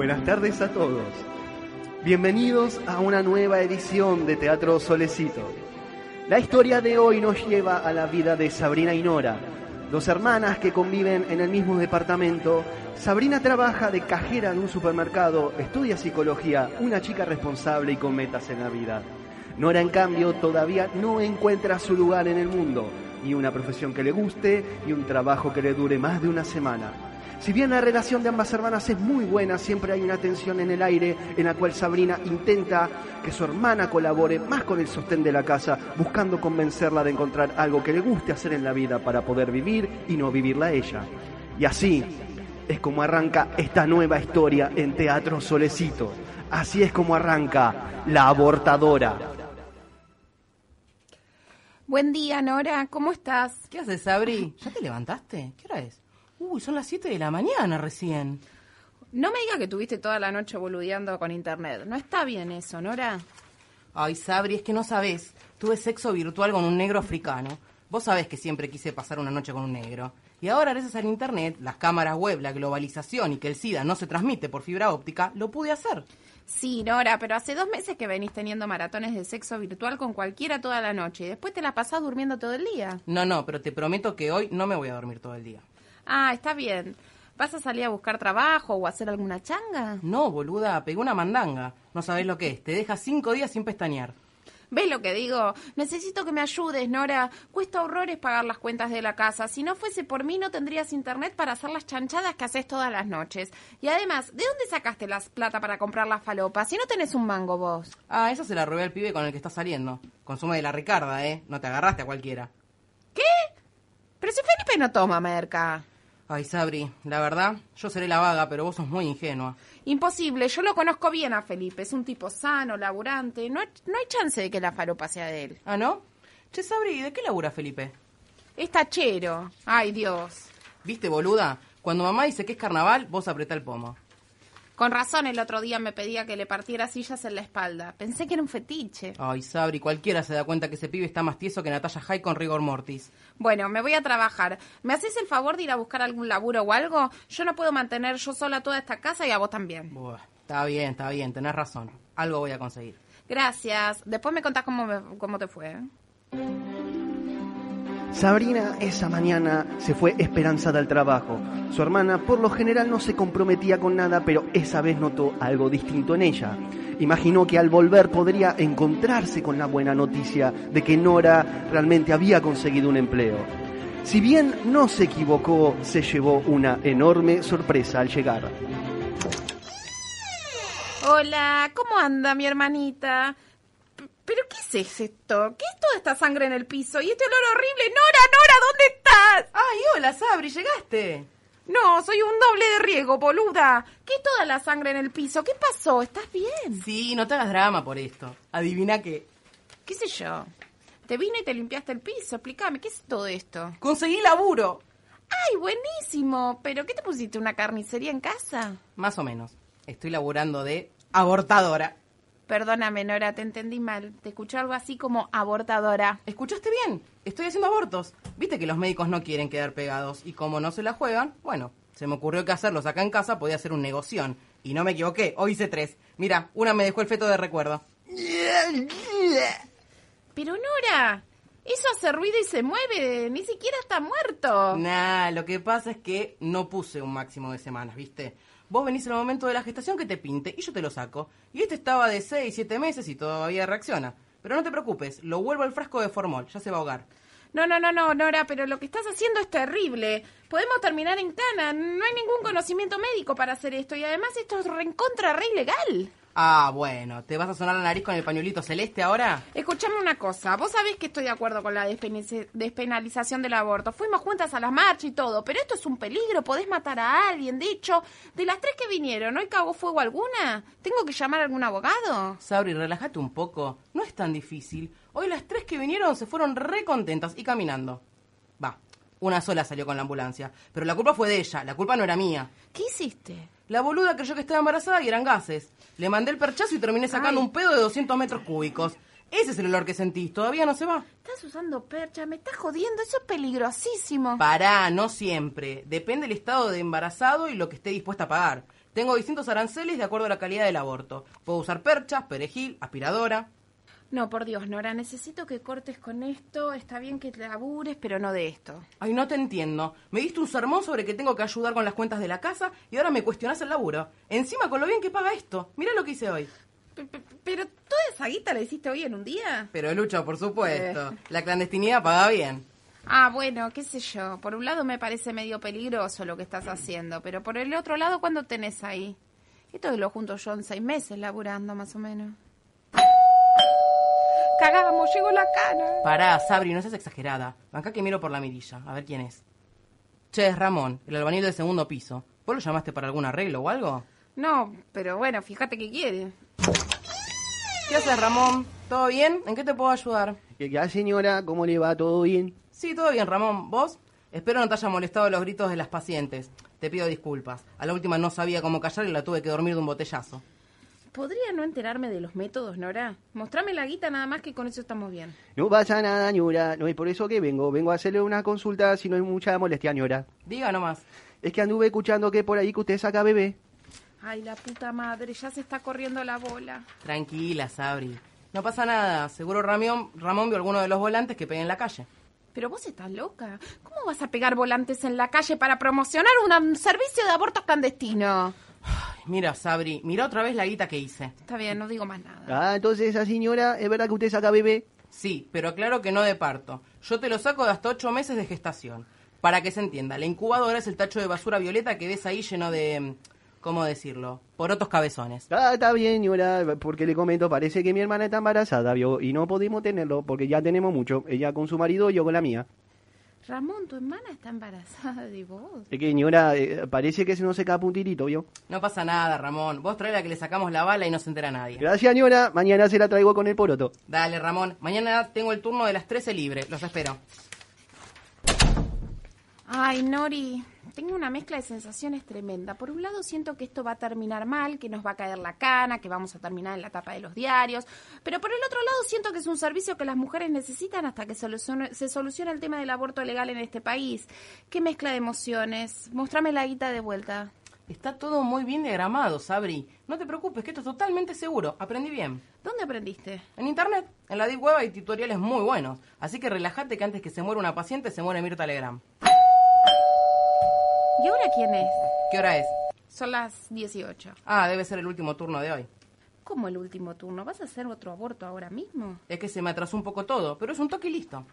Buenas tardes a todos. Bienvenidos a una nueva edición de Teatro Solecito. La historia de hoy nos lleva a la vida de Sabrina y Nora, dos hermanas que conviven en el mismo departamento. Sabrina trabaja de cajera de un supermercado, estudia psicología, una chica responsable y con metas en la vida. Nora, en cambio, todavía no encuentra su lugar en el mundo, ni una profesión que le guste, ni un trabajo que le dure más de una semana. Si bien la relación de ambas hermanas es muy buena, siempre hay una tensión en el aire en la cual Sabrina intenta que su hermana colabore más con el sostén de la casa, buscando convencerla de encontrar algo que le guste hacer en la vida para poder vivir y no vivirla ella. Y así es como arranca esta nueva historia en Teatro Solecito. Así es como arranca La Abortadora. Buen día, Nora. ¿Cómo estás? ¿Qué haces, Sabri? ¿Ya te levantaste? ¿Qué hora es? Uy, son las 7 de la mañana recién. No me digas que tuviste toda la noche boludeando con internet. No está bien eso, Nora. Ay, Sabri, es que no sabés. Tuve sexo virtual con un negro africano. Vos sabés que siempre quise pasar una noche con un negro. Y ahora, gracias al internet, las cámaras web, la globalización y que el SIDA no se transmite por fibra óptica, lo pude hacer. Sí, Nora, pero hace dos meses que venís teniendo maratones de sexo virtual con cualquiera toda la noche y después te la pasás durmiendo todo el día. No, no, pero te prometo que hoy no me voy a dormir todo el día. Ah, está bien. ¿Vas a salir a buscar trabajo o a hacer alguna changa? No, boluda, pegué una mandanga. No sabés lo que es. Te deja cinco días sin pestañear. ¿Ves lo que digo? Necesito que me ayudes, Nora. Cuesta horrores pagar las cuentas de la casa. Si no fuese por mí, no tendrías internet para hacer las chanchadas que haces todas las noches. Y además, ¿de dónde sacaste la plata para comprar las falopas si no tenés un mango vos? Ah, esa se la robé al pibe con el que estás saliendo. Consume de la Ricarda, ¿eh? No te agarraste a cualquiera. ¿Qué? Pero si Felipe no toma merca. Ay, Sabri, la verdad, yo seré la vaga, pero vos sos muy ingenua. Imposible, yo lo conozco bien a Felipe. Es un tipo sano, laburante. No, no hay chance de que la falopa sea de él. ¿Ah, no? Che, Sabri, ¿de qué labura Felipe? Es tachero. Ay, Dios. ¿Viste, boluda? Cuando mamá dice que es carnaval, vos apretá el pomo. Con razón el otro día me pedía que le partiera sillas en la espalda. Pensé que era un fetiche. Ay, Sabri, cualquiera se da cuenta que ese pibe está más tieso que Natalia High con rigor mortis. Bueno, me voy a trabajar. ¿Me haces el favor de ir a buscar algún laburo o algo? Yo no puedo mantener yo sola toda esta casa y a vos también. Buah, está bien, está bien, tenés razón. Algo voy a conseguir. Gracias. Después me contás cómo, me- cómo te fue. ¿eh? Sabrina esa mañana se fue esperanzada al trabajo. Su hermana por lo general no se comprometía con nada, pero esa vez notó algo distinto en ella. Imaginó que al volver podría encontrarse con la buena noticia de que Nora realmente había conseguido un empleo. Si bien no se equivocó, se llevó una enorme sorpresa al llegar. Hola, ¿cómo anda mi hermanita? ¿Pero qué es esto? ¿Qué es toda esta sangre en el piso? ¿Y este olor horrible? Nora, Nora, ¿dónde estás? ¡Ay, hola, Sabri, llegaste! No, soy un doble de riego, boluda. ¿Qué es toda la sangre en el piso? ¿Qué pasó? ¿Estás bien? Sí, no te hagas drama por esto. Adivina qué. ¿Qué sé yo? Te vino y te limpiaste el piso. Explícame, ¿qué es todo esto? Conseguí laburo. ¡Ay, buenísimo! ¿Pero qué te pusiste, una carnicería en casa? Más o menos. Estoy laburando de abortadora. Perdóname, Nora, te entendí mal. Te escuché algo así como abortadora. ¿Escuchaste bien? Estoy haciendo abortos. Viste que los médicos no quieren quedar pegados y como no se la juegan, bueno, se me ocurrió que hacerlos acá en casa podía ser un negoción. Y no me equivoqué, hoy hice tres. Mira, una me dejó el feto de recuerdo. Pero Nora, eso hace ruido y se mueve. Ni siquiera está muerto. Nah, lo que pasa es que no puse un máximo de semanas, ¿viste? Vos venís en el momento de la gestación que te pinte y yo te lo saco. Y este estaba de 6, 7 meses y todavía reacciona. Pero no te preocupes, lo vuelvo al frasco de formol, ya se va a ahogar. No, no, no, no, Nora, pero lo que estás haciendo es terrible. Podemos terminar en cana. No hay ningún conocimiento médico para hacer esto. Y además esto es recontra re ilegal. Ah, bueno, ¿te vas a sonar la nariz con el pañuelito celeste ahora? Escuchame una cosa, vos sabés que estoy de acuerdo con la despenalización del aborto. Fuimos juntas a la marcha y todo, pero esto es un peligro, podés matar a alguien. De hecho, de las tres que vinieron, ¿hoy cagó fuego alguna? ¿Tengo que llamar a algún abogado? Sabri, relájate un poco. No es tan difícil. Hoy las tres que vinieron se fueron re contentas y caminando. Va, una sola salió con la ambulancia. Pero la culpa fue de ella, la culpa no era mía. ¿Qué hiciste? La boluda creyó que estaba embarazada y eran gases. Le mandé el perchazo y terminé sacando Ay. un pedo de 200 metros cúbicos. Ese es el olor que sentís. Todavía no se va. Estás usando percha, me estás jodiendo, eso es peligrosísimo. Pará, no siempre. Depende del estado de embarazado y lo que esté dispuesta a pagar. Tengo distintos aranceles de acuerdo a la calidad del aborto. Puedo usar perchas, perejil, aspiradora. No, por Dios, Nora, necesito que cortes con esto. Está bien que te labures, pero no de esto. Ay, no te entiendo. Me diste un sermón sobre que tengo que ayudar con las cuentas de la casa y ahora me cuestionás el laburo. Encima con lo bien que paga esto. Mira lo que hice hoy. P- p- Pero toda esa guita la hiciste hoy en un día. Pero Lucho, por supuesto. La clandestinidad paga bien. Ah, bueno, qué sé yo. Por un lado me parece medio peligroso lo que estás haciendo, pero por el otro lado, ¿cuándo tenés ahí? Esto lo junto yo en seis meses laburando, más o menos. Cagamos, llegó la cana. Pará, Sabri, no seas exagerada. Acá que miro por la mirilla, a ver quién es. Che, es Ramón, el albañil del segundo piso. ¿Vos lo llamaste para algún arreglo o algo? No, pero bueno, fíjate qué quiere. ¿Qué haces, Ramón? ¿Todo bien? ¿En qué te puedo ayudar? ¿Qué ya, señora? ¿Cómo le va? ¿Todo bien? Sí, todo bien, Ramón. ¿Vos? Espero no te haya molestado los gritos de las pacientes. Te pido disculpas. A la última no sabía cómo callar y la tuve que dormir de un botellazo. ¿Podría no enterarme de los métodos, Nora? Mostrame la guita nada más que con eso estamos bien. No pasa nada, señora. No es por eso que vengo. Vengo a hacerle una consulta si no hay mucha molestia, señora. Diga nomás. Es que anduve escuchando que por ahí que usted saca bebé. Ay, la puta madre, ya se está corriendo la bola. Tranquila, Sabri. No pasa nada. Seguro Ramón, Ramón vio alguno de los volantes que pegué en la calle. Pero vos estás loca. ¿Cómo vas a pegar volantes en la calle para promocionar un servicio de aborto clandestino? Mira, Sabri, mira otra vez la guita que hice. Está bien, no digo más nada. Ah, entonces esa señora, ¿es verdad que usted saca bebé? Sí, pero claro que no de parto. Yo te lo saco de hasta ocho meses de gestación. Para que se entienda, la incubadora es el tacho de basura violeta que ves ahí lleno de... ¿Cómo decirlo? Porotos cabezones. Ah, está bien, señora, porque le comento, parece que mi hermana está embarazada, ¿vio? Y no podemos tenerlo porque ya tenemos mucho. Ella con su marido y yo con la mía. Ramón, tu hermana está embarazada de vos. Es que, señora, eh, parece que se nos seca un tirito, ¿vio? No pasa nada, Ramón. Vos trae la que le sacamos la bala y no se entera nadie. Gracias, señora. Mañana se la traigo con el poroto. Dale, Ramón. Mañana tengo el turno de las 13 libre. Los espero. Ay, Nori, tengo una mezcla de sensaciones tremenda. Por un lado siento que esto va a terminar mal, que nos va a caer la cana, que vamos a terminar en la tapa de los diarios. Pero por el otro lado siento que es un servicio que las mujeres necesitan hasta que solucione- se solucione el tema del aborto legal en este país. ¿Qué mezcla de emociones? Mostrame la guita de vuelta. Está todo muy bien diagramado, Sabri. No te preocupes, que esto es totalmente seguro. Aprendí bien. ¿Dónde aprendiste? En internet, en la Deep Web hay tutoriales muy buenos. Así que relájate que antes que se muera una paciente se muere Mirta Legrand. ¿Y ahora quién es? ¿Qué hora es? Son las 18. Ah, debe ser el último turno de hoy. ¿Cómo el último turno? ¿Vas a hacer otro aborto ahora mismo? Es que se me atrasó un poco todo, pero es un toque y listo.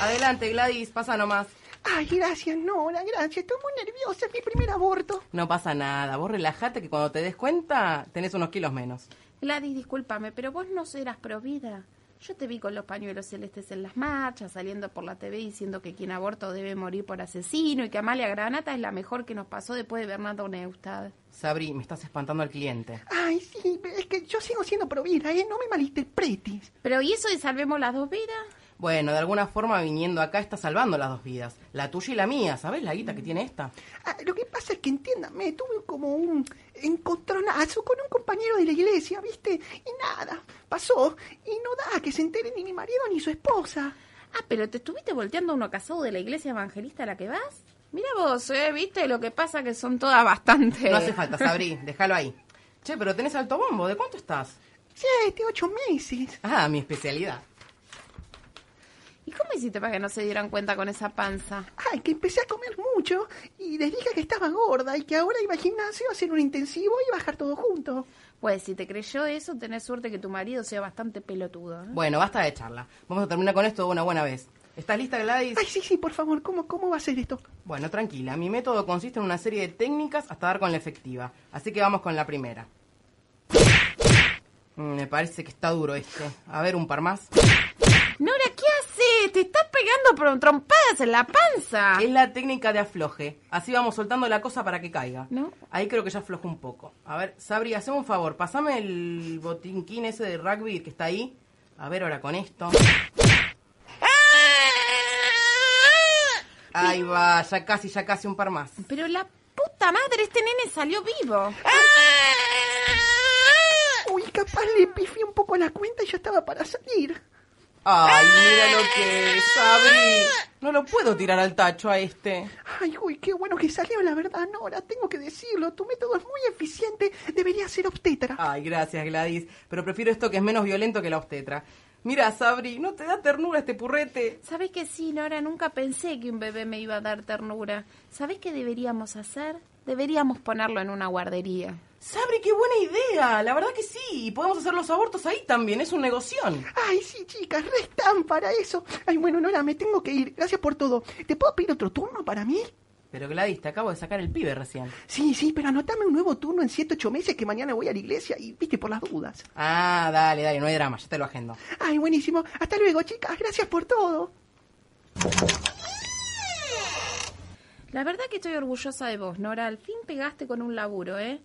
Adelante, Gladys, pasa nomás. Ay, gracias, Nora, gracias. Estoy muy nerviosa, es mi primer aborto. No pasa nada, vos relájate que cuando te des cuenta tenés unos kilos menos. Gladys, discúlpame, pero vos no eras provida. Yo te vi con los pañuelos celestes en las marchas, saliendo por la TV diciendo que quien aborta debe morir por asesino y que Amalia Granata es la mejor que nos pasó después de Bernardo Neustad. Sabri, me estás espantando al cliente. Ay, sí, pero es que yo sigo siendo provida, ¿eh? No me malinterpretes. Pero ¿y eso de salvemos las dos vidas? Bueno, de alguna forma viniendo acá está salvando las dos vidas. La tuya y la mía, ¿sabes la guita que tiene esta? Ah, lo que pasa es que, entiéndame, tuve como un encontronazo con un compañero de la iglesia, ¿viste? Y nada, pasó. Y no da que se entere ni mi marido ni su esposa. Ah, pero te estuviste volteando a uno casado de la iglesia evangelista a la que vas. Mira vos, ¿eh? ¿Viste? Lo que pasa que son todas bastante... No hace falta, Sabri, déjalo ahí. Che, pero tenés alto bombo, ¿de cuánto estás? Siete, ocho meses. Ah, mi especialidad. ¿Y cómo hiciste para que no se dieran cuenta con esa panza? Ay, que empecé a comer mucho y les dije que estaba gorda y que ahora iba al gimnasio a hacer un intensivo y bajar todo junto. Pues si te creyó eso, tenés suerte que tu marido sea bastante pelotudo. ¿eh? Bueno, basta de charla. Vamos a terminar con esto de una buena vez. ¿Estás lista, Gladys? Ay, sí, sí, por favor, ¿cómo, cómo va a ser esto? Bueno, tranquila. Mi método consiste en una serie de técnicas hasta dar con la efectiva. Así que vamos con la primera. Mm, Me parece que está duro este. A ver, un par más. Te estás pegando por trompadas en la panza. Es la técnica de afloje. Así vamos soltando la cosa para que caiga. ¿No? Ahí creo que ya aflojó un poco. A ver, Sabri, haceme un favor. Pasame el botinquín ese de rugby que está ahí. A ver ahora con esto. Ahí va, ya casi, ya casi un par más. Pero la puta madre, este nene salió vivo. Uy, capaz le pifié un poco la cuenta y ya estaba para salir. Ay, mira lo que es, Sabri. No lo puedo tirar al tacho a este. Ay, uy, qué bueno que salió la verdad, Nora. Tengo que decirlo. Tu método es muy eficiente. Debería ser obstetra. Ay, gracias, Gladys. Pero prefiero esto que es menos violento que la obstetra. Mira, Sabri, ¿no te da ternura este purrete? ¿Sabes que sí, Nora? Nunca pensé que un bebé me iba a dar ternura. ¿Sabes qué deberíamos hacer? Deberíamos ponerlo en una guardería. Sabri, qué buena idea. La verdad que sí. Podemos hacer los abortos ahí también. Es un negoción. Ay, sí, chicas, restan para eso. Ay, bueno, Nora, me tengo que ir. Gracias por todo. ¿Te puedo pedir otro turno para mí? Pero Gladys, te acabo de sacar el pibe recién. Sí, sí, pero anotame un nuevo turno en 7, 8 meses que mañana voy a la iglesia y viste por las dudas. Ah, dale, dale, no hay drama, ya te lo agendo. Ay, buenísimo. Hasta luego, chicas. Gracias por todo. La verdad que estoy orgullosa de vos, Nora. Al fin pegaste con un laburo, ¿eh?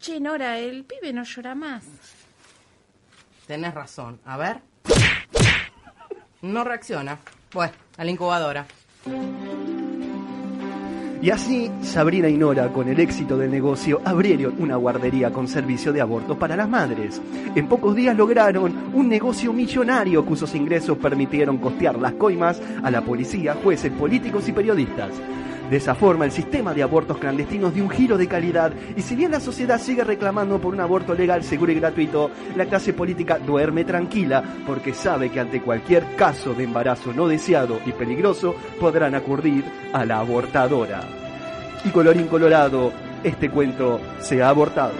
Che, Nora, el pibe no llora más. Tenés razón. A ver. No reacciona. Bueno, a la incubadora. Y así, Sabrina y Nora, con el éxito del negocio, abrieron una guardería con servicio de aborto para las madres. En pocos días lograron un negocio millonario cuyos ingresos permitieron costear las coimas a la policía, jueces, políticos y periodistas. De esa forma, el sistema de abortos clandestinos dio un giro de calidad y si bien la sociedad sigue reclamando por un aborto legal, seguro y gratuito, la clase política duerme tranquila porque sabe que ante cualquier caso de embarazo no deseado y peligroso podrán acudir a la abortadora. Y colorín colorado, este cuento se ha abortado.